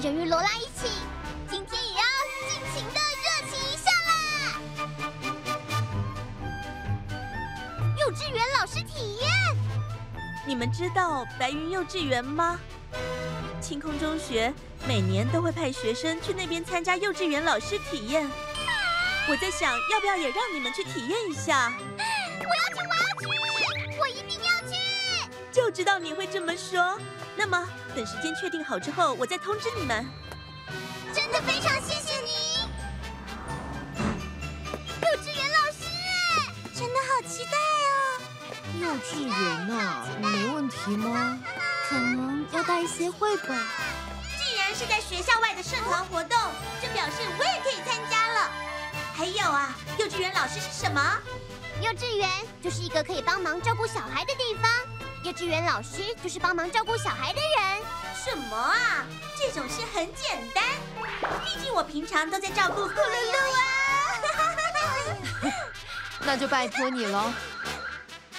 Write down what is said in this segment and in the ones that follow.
人鱼罗拉一起，今天也要尽情的热情一下啦！幼稚园老师体验。你们知道白云幼稚园吗？清空中学每年都会派学生去那边参加幼稚园老师体验。我在想，要不要也让你们去体验一下？我要去，我要去，我一定要去！就知道你会这么说。那么等时间确定好之后，我再通知你们。真的非常谢谢你，幼稚园老师，真的好期待哦！幼稚园啊，没问题吗？可能要带一些绘本。既然是在学校外的社团活动，就表示我也可以参加了。还有啊，幼稚园老师是什么？幼稚园就是一个可以帮忙照顾小孩的地方，幼稚园老师就是帮忙照顾小孩的人。什么啊？这种事很简单，毕竟我平常都在照顾咕噜噜啊。那就拜托你了。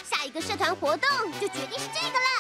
下一个社团活动就决定是这个了，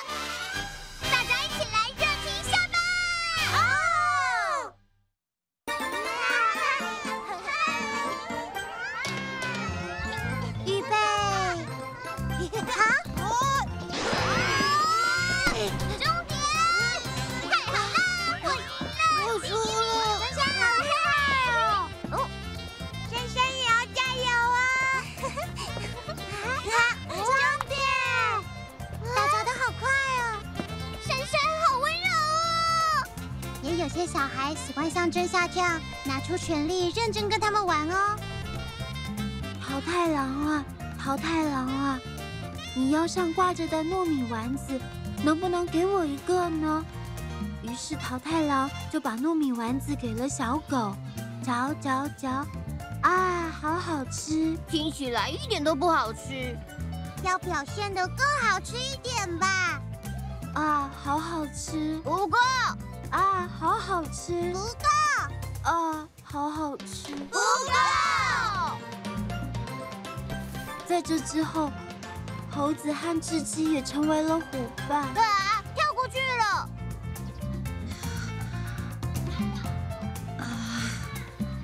些小孩喜欢像真夏这样拿出全力认真跟他们玩哦。桃太郎啊，桃太郎啊，你腰上挂着的糯米丸子，能不能给我一个呢？于是桃太郎就把糯米丸子给了小狗，嚼嚼嚼，啊，好好吃！听起来一点都不好吃，要表现得更好吃一点吧。啊，好好吃！不够，啊，好好吃！不够，啊，好好吃！不够。在这之后，猴子和雉鸡也成为了伙伴。啊，跳过去了。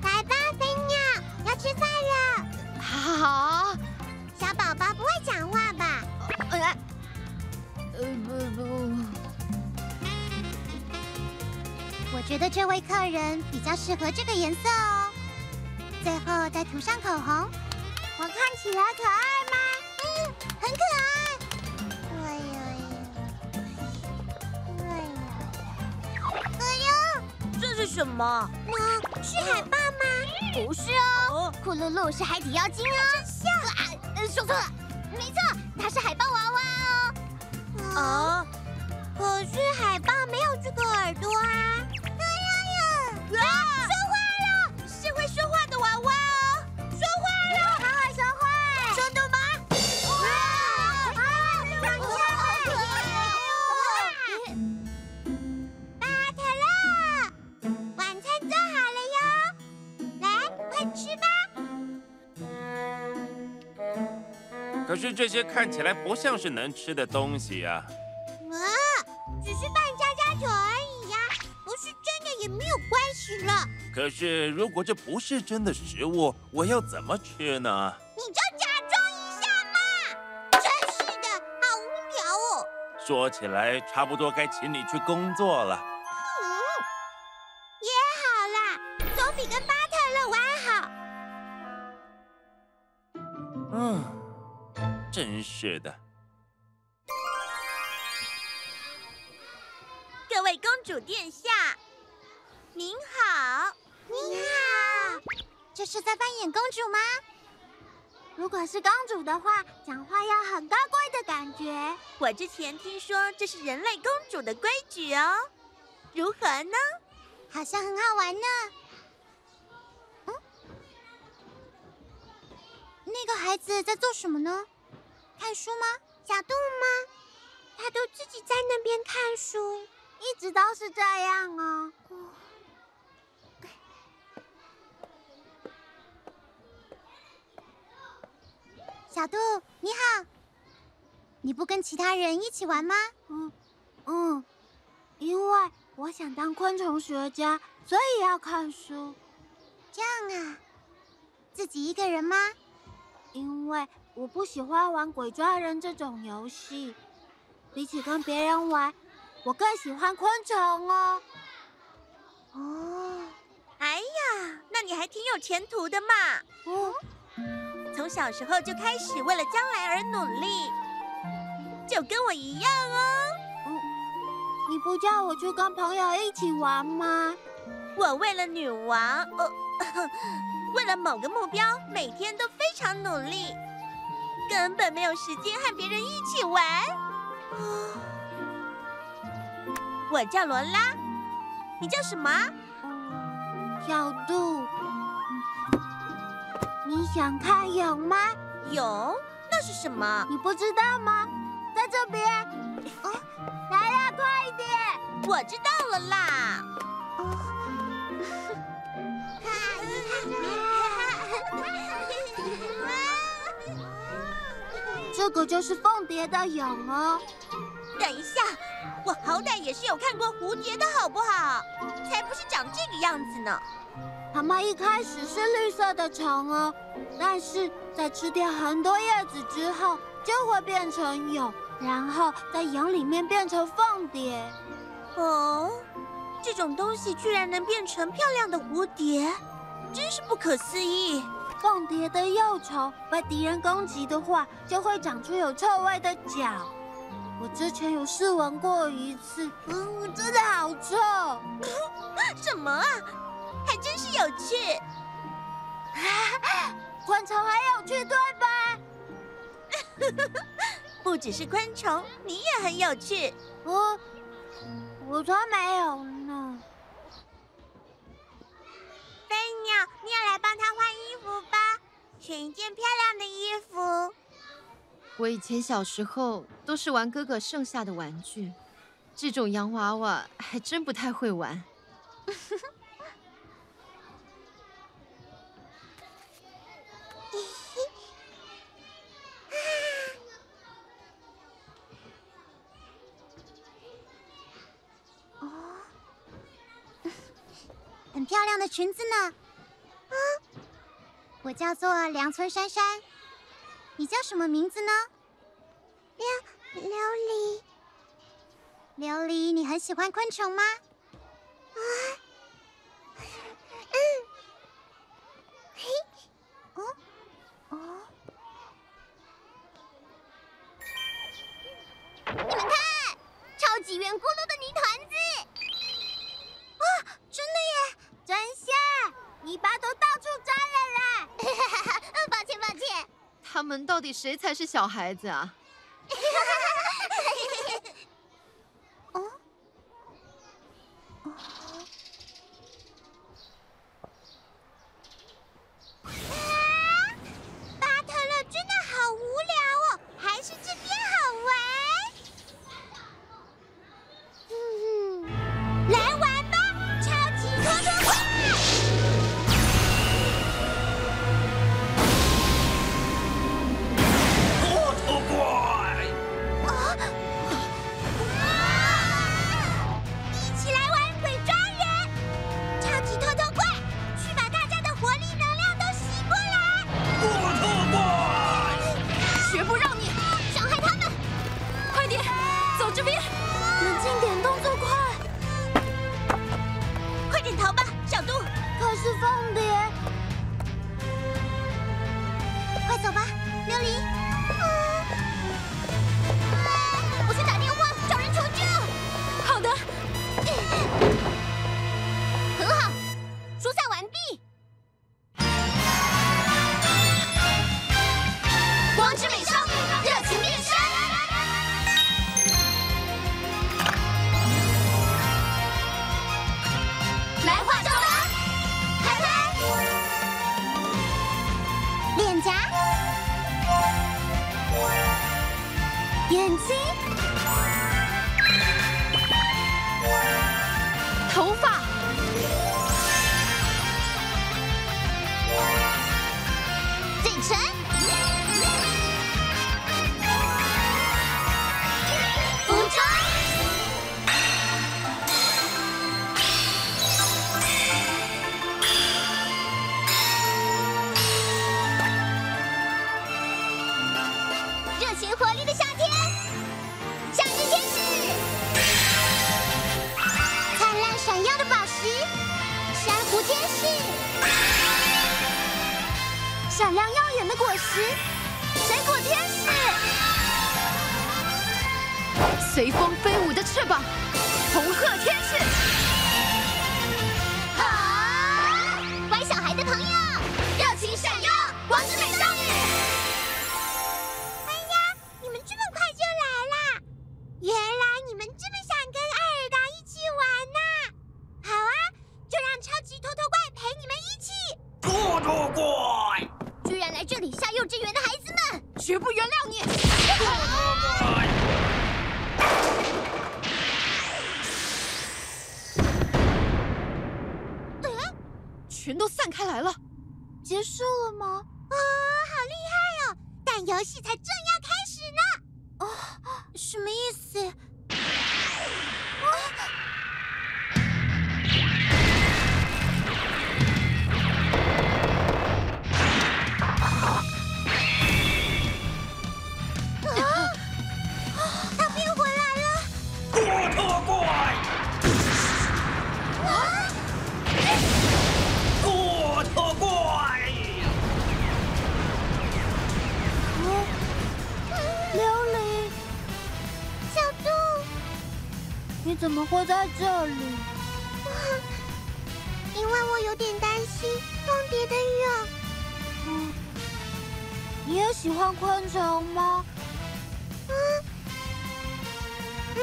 来吧，飞鸟，要吃饭了。好，小宝宝不会讲话吧？呃，呃不不，觉得这位客人比较适合这个颜色哦。最后再涂上口红，我看起来可爱吗？嗯，很可爱。哎呀呀！哎呀！哎呀！这是什么？那是海豹吗？不是哦，库露露是海底妖精哦。真像说错了，没错，它是海豹娃娃哦。啊，可是海豹没有这个耳朵啊！说话了，是会说话的娃娃哦！说话了，好好说话。真的吗？哇！好可爱哦！巴特勒，晚餐做好了哟，来，快吃吧。可是这些看起来不像是能吃的东西啊！啊，是扮家家酒而已呀，不是真的也没有关系了。可是如果这不是真的食物，我要怎么吃呢？你就假装一下嘛！真是的，好无聊哦。说起来，差不多该请你去工作了。嗯，也好啦，总比跟巴特勒玩好。嗯，真是的。各位公主殿下，您好。您好，这是在扮演公主吗？如果是公主的话，讲话要很高贵的感觉。我之前听说这是人类公主的规矩哦，如何呢？好像很好玩呢。嗯，那个孩子在做什么呢？看书吗？小杜吗？他都自己在那边看书，一直都是这样哦。小度，你好。你不跟其他人一起玩吗？嗯嗯，因为我想当昆虫学家，所以要看书。这样啊，自己一个人吗？因为我不喜欢玩鬼抓人这种游戏，比起跟别人玩，我更喜欢昆虫哦。哦，哎呀，那你还挺有前途的嘛。哦。从小时候就开始为了将来而努力，就跟我一样哦。嗯，你不叫我去跟朋友一起玩吗？我为了女王，呃，为了某个目标，每天都非常努力，根本没有时间和别人一起玩。我叫罗拉，你叫什么？小杜。你想看蛹吗？蛹？那是什么？你不知道吗？在这边。哦，来啦，快一点！我知道了啦。这个就是凤蝶的蛹哦。等一下，我好歹也是有看过蝴蝶的好不好？才不是长这个样子呢。它们一开始是绿色的虫哦，但是在吃掉很多叶子之后，就会变成蛹，然后在蛹里面变成凤蝶。哦，这种东西居然能变成漂亮的蝴蝶，真是不可思议。凤蝶的幼虫被敌人攻击的话，就会长出有臭味的脚。我之前有试闻过一次，嗯，真的好臭。什么啊？还真是有趣，昆虫很有趣，对吧？不只是昆虫，你也很有趣。我我才没有呢。飞鸟，你也来帮他换衣服吧，选一件漂亮的衣服。我以前小时候都是玩哥哥剩下的玩具，这种洋娃娃还真不太会玩。亮的裙子呢？啊，我叫做梁村珊珊，你叫什么名字呢？琉琉璃。琉璃，你很喜欢昆虫吗？啊，嗯，嘿，哦，哦，你们看，超级圆咕噜的泥团子。真香！泥巴都到处沾了啦！抱歉抱歉。他到底谁才是小孩子啊？随风飞舞的翅膀，红鹤天使。啊！乖小孩的朋友，热情闪耀，光之美少女。哎呀，你们这么快就来啦！原来你们这么想跟艾尔达一起玩呐、好啊，就让超级偷偷怪陪你们一起。兔兔怪，居然来这里吓幼稚园的孩子们，绝不原谅你！来了。怎么会在这里？因为我有点担心凤蝶的蛹。嗯，你也喜欢昆虫吗？嗯嗯。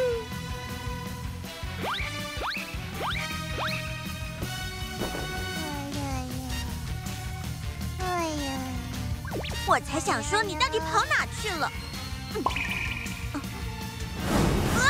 哎呀！我才想说你到底跑哪去了？嗯啊啊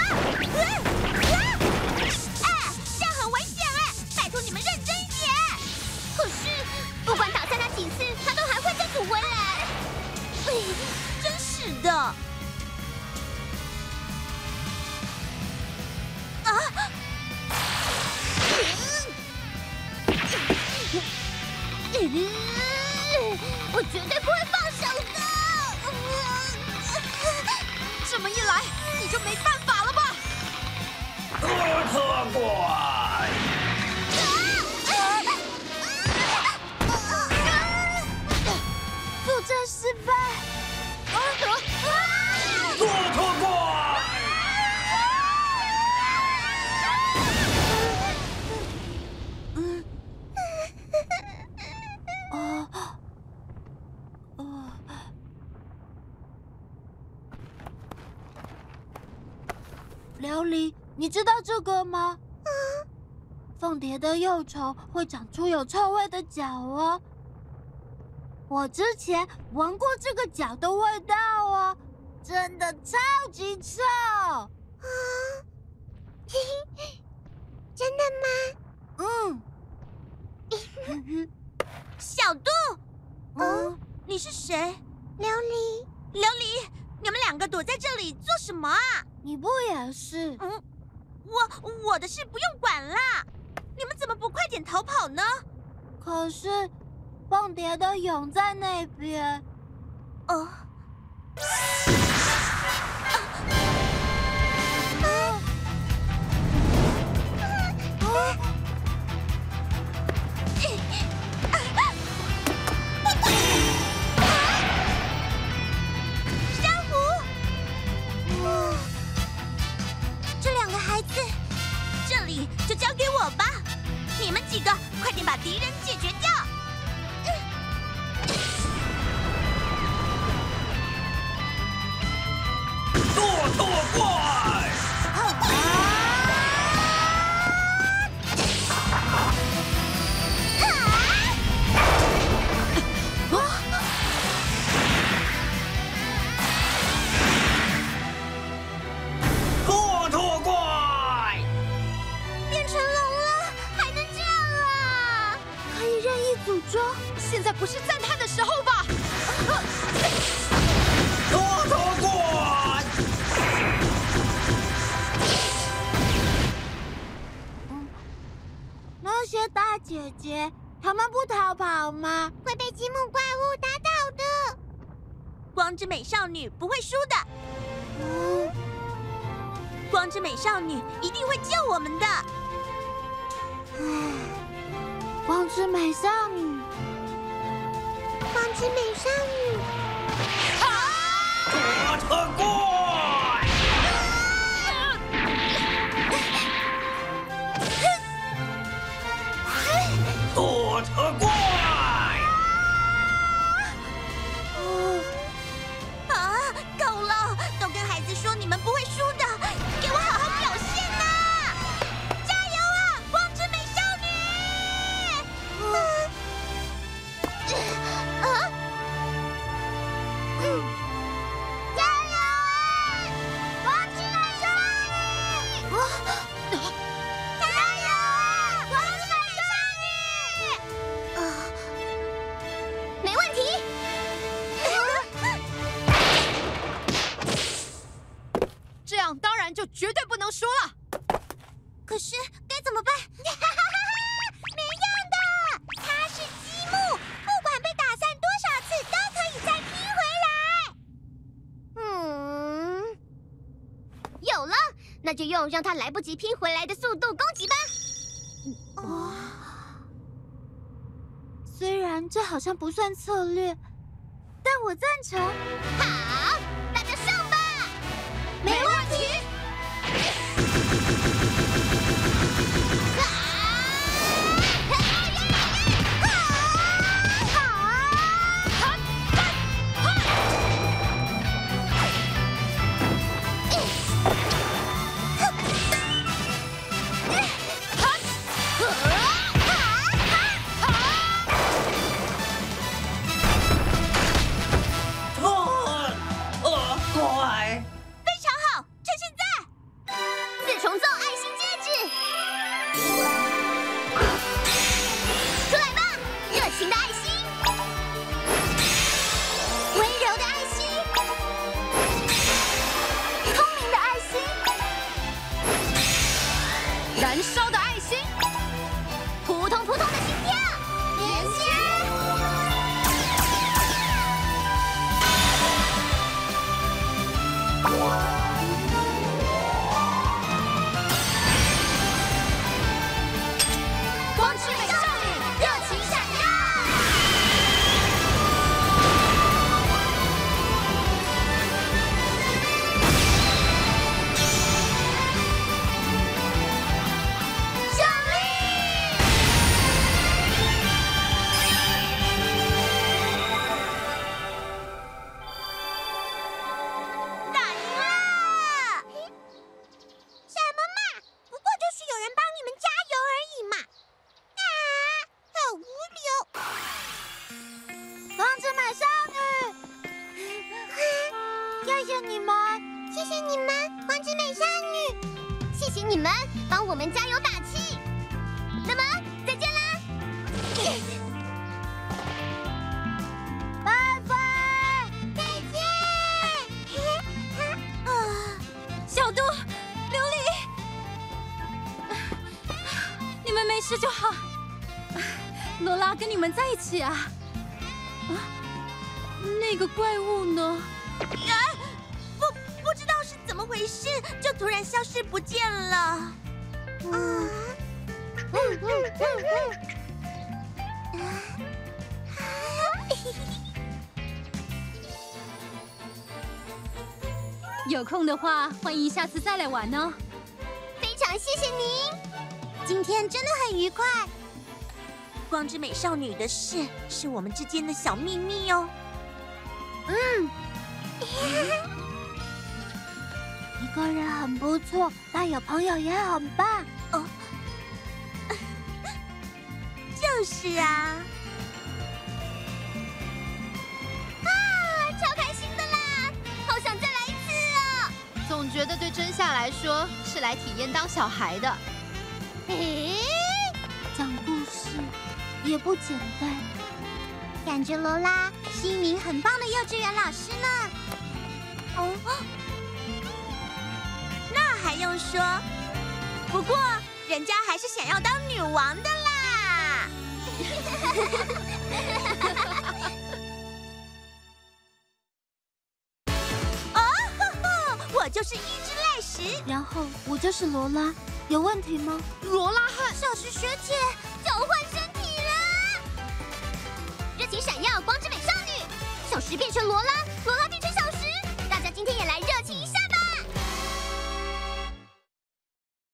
这个吗？凤蝶的幼虫会长出有臭味的脚哦。我之前闻过这个脚的味道哦，真的超级臭。啊，真的吗？嗯。小杜，嗯，你是谁？琉璃，琉璃，你们两个躲在这里做什么啊？你不也是？嗯，我我的事不用管啦。你们怎么不快点逃跑呢？可是蹦蝶的蛹在那边。敌人解决。姐姐，他们不逃跑吗？会被积木怪物打倒的。光之美少女不会输的。嗯，光之美少女一定会救我们的。光之美少女，光之美少女，拖拖过。拖拖过。啊，那就用让他来不及拼回来的速度攻击吧。哦，虽然这好像不算策略，但我赞成。好，Uh-oh. 谢谢你们，谢谢你们，光之美少女，谢谢你们帮我们加油打气。那么，再见啦！拜拜，再见。啊。小度、琉璃，你们没事就好。罗拉跟你们在一起啊？啊，那个怪物呢？啊，回事，就突然消失不见了。嗯嗯嗯嗯有空的话，欢迎下次再来玩哦。非常谢谢您，今天真的很愉快。光之美少女的事是我们之间的小秘密哦。一 个人很不错，但有朋友也很棒。哦，就是啊。啊，超开心的啦！好想再来一次哦！总觉得对真夏来说是来体验当小孩的。诶，讲故事也不简单。感觉罗拉是一名很棒的幼稚园老师呢。哦，用说？不过人家还是想要当女王的啦。哦，我就是一只赖石，然后我就是罗拉，有问题吗？罗拉和小石学姐交换身体了，热情闪耀，光之美少女，小石变成罗拉。